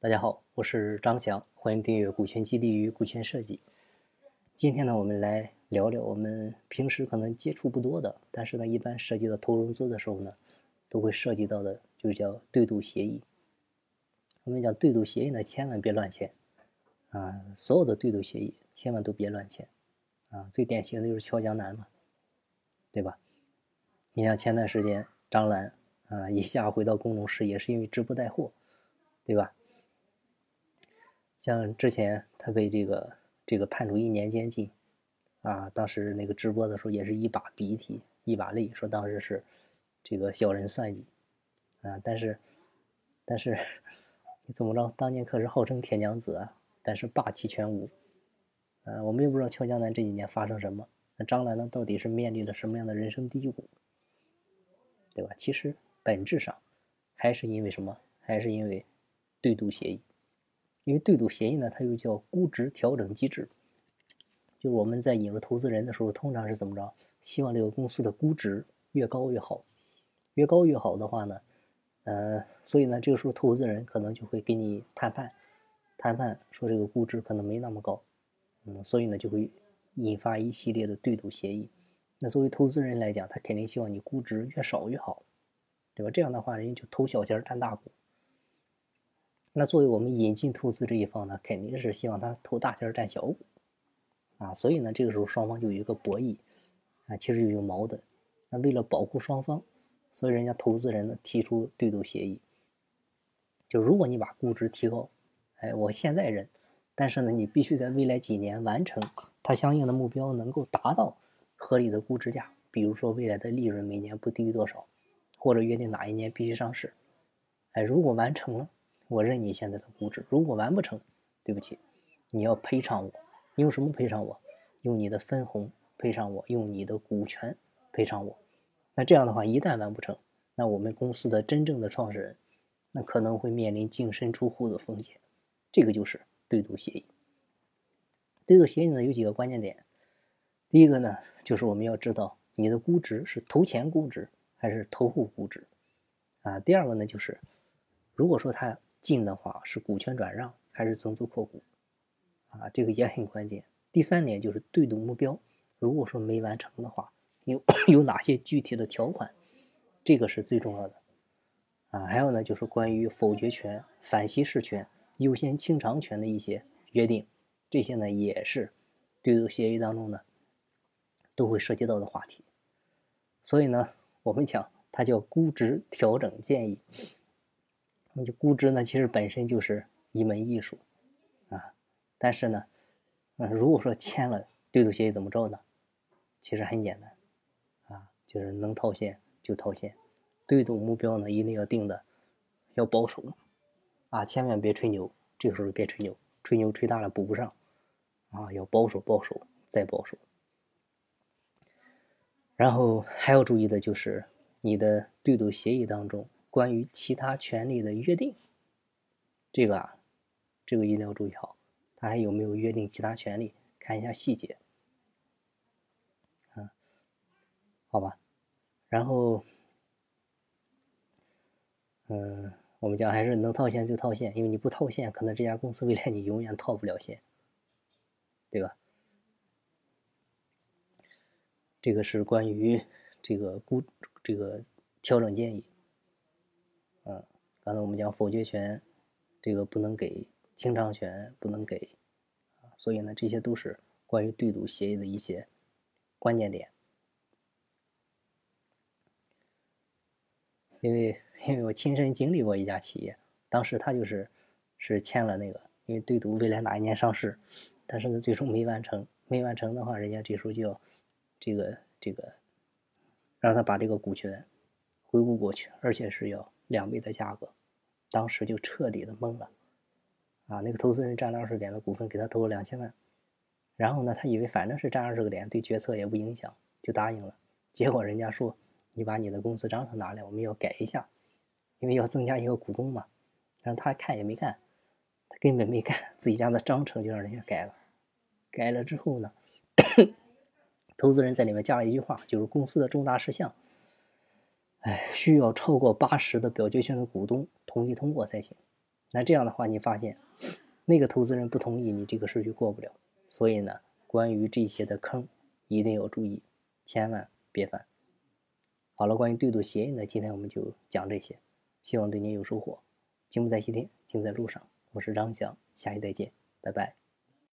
大家好，我是张翔，欢迎订阅股权激励与股权设计。今天呢，我们来聊聊我们平时可能接触不多的，但是呢，一般涉及到投融资的时候呢，都会涉及到的，就叫对赌协议。我们讲对赌协议呢，千万别乱签啊！所有的对赌协议，千万都别乱签啊！最典型的就是俏江南嘛，对吧？你像前段时间张兰啊，一下回到工农时，也是因为直播带货，对吧？像之前他被这个这个判处一年监禁，啊，当时那个直播的时候也是一把鼻涕一把泪，说当时是这个小人算计，啊，但是但是你怎么着？当年可是号称铁娘子啊，但是霸气全无，呃，我们又不知道俏江南这几年发生什么，那张兰呢，到底是面临了什么样的人生低谷，对吧？其实本质上还是因为什么？还是因为对赌协议。因为对赌协议呢，它又叫估值调整机制。就是我们在引入投资人的时候，通常是怎么着？希望这个公司的估值越高越好，越高越好的话呢，呃，所以呢，这个时候投资人可能就会给你谈判，谈判说这个估值可能没那么高，嗯，所以呢，就会引发一系列的对赌协议。那作为投资人来讲，他肯定希望你估值越少越好，对吧？这样的话，人家就投小钱占大股。那作为我们引进投资这一方呢，肯定是希望他投大钱占小股，啊，所以呢，这个时候双方就有一个博弈，啊，其实就有矛盾。那为了保护双方，所以人家投资人呢提出对赌协议，就如果你把估值提高，哎，我现在认，但是呢，你必须在未来几年完成它相应的目标，能够达到合理的估值价，比如说未来的利润每年不低于多少，或者约定哪一年必须上市，哎，如果完成了。我认你现在的估值，如果完不成，对不起，你要赔偿我。你用什么赔偿我？用你的分红赔偿我，用你的股权赔偿我。那这样的话，一旦完不成，那我们公司的真正的创始人，那可能会面临净身出户的风险。这个就是对赌协议。对赌协议呢，有几个关键点。第一个呢，就是我们要知道你的估值是投前估值还是投后估值啊。第二个呢，就是如果说他。进的话是股权转让还是增资扩股，啊，这个也很关键。第三点就是对赌目标，如果说没完成的话，有 有哪些具体的条款，这个是最重要的。啊，还有呢就是关于否决权、反稀释权、优先清偿权的一些约定，这些呢也是对赌协议当中呢都会涉及到的话题。所以呢，我们讲它叫估值调整建议。那就估值呢，其实本身就是一门艺术，啊，但是呢，嗯，如果说签了对赌协议怎么着呢？其实很简单，啊，就是能套现就套现，对赌目标呢一定要定的要保守，啊，千万别吹牛，这个时候别吹牛，吹牛吹大了补不上，啊，要保守保守再保守。然后还要注意的就是你的对赌协议当中。关于其他权利的约定，这个啊，这个一定要注意好，他还有没有约定其他权利？看一下细节，嗯，好吧，然后，嗯，我们讲还是能套现就套现，因为你不套现，可能这家公司未来你永远套不了现，对吧？这个是关于这个估这个调整建议。嗯，刚才我们讲否决权，这个不能给清偿权，不能给，所以呢，这些都是关于对赌协议的一些关键点。因为因为我亲身经历过一家企业，当时他就是是签了那个，因为对赌未来哪一年上市，但是呢，最终没完成，没完成的话，人家这时候就要这个这个让他把这个股权回顾过去，而且是要。两倍的价格，当时就彻底的懵了，啊，那个投资人占了二十点的股份，给他投了两千万，然后呢，他以为反正是占二十个点，对决策也不影响，就答应了。结果人家说，你把你的公司章程拿来，我们要改一下，因为要增加一个股东嘛。然后他看也没看，他根本没干，自己家的章程就让人家改了。改了之后呢，投资人在里面加了一句话，就是公司的重大事项。哎，需要超过八十的表决权的股东同意通过才行。那这样的话，你发现那个投资人不同意，你这个事就过不了。所以呢，关于这些的坑一定要注意，千万别犯。好了，关于对赌协议呢，今天我们就讲这些，希望对您有收获。金不在西天，金在路上。我是张翔，下期再见，拜拜。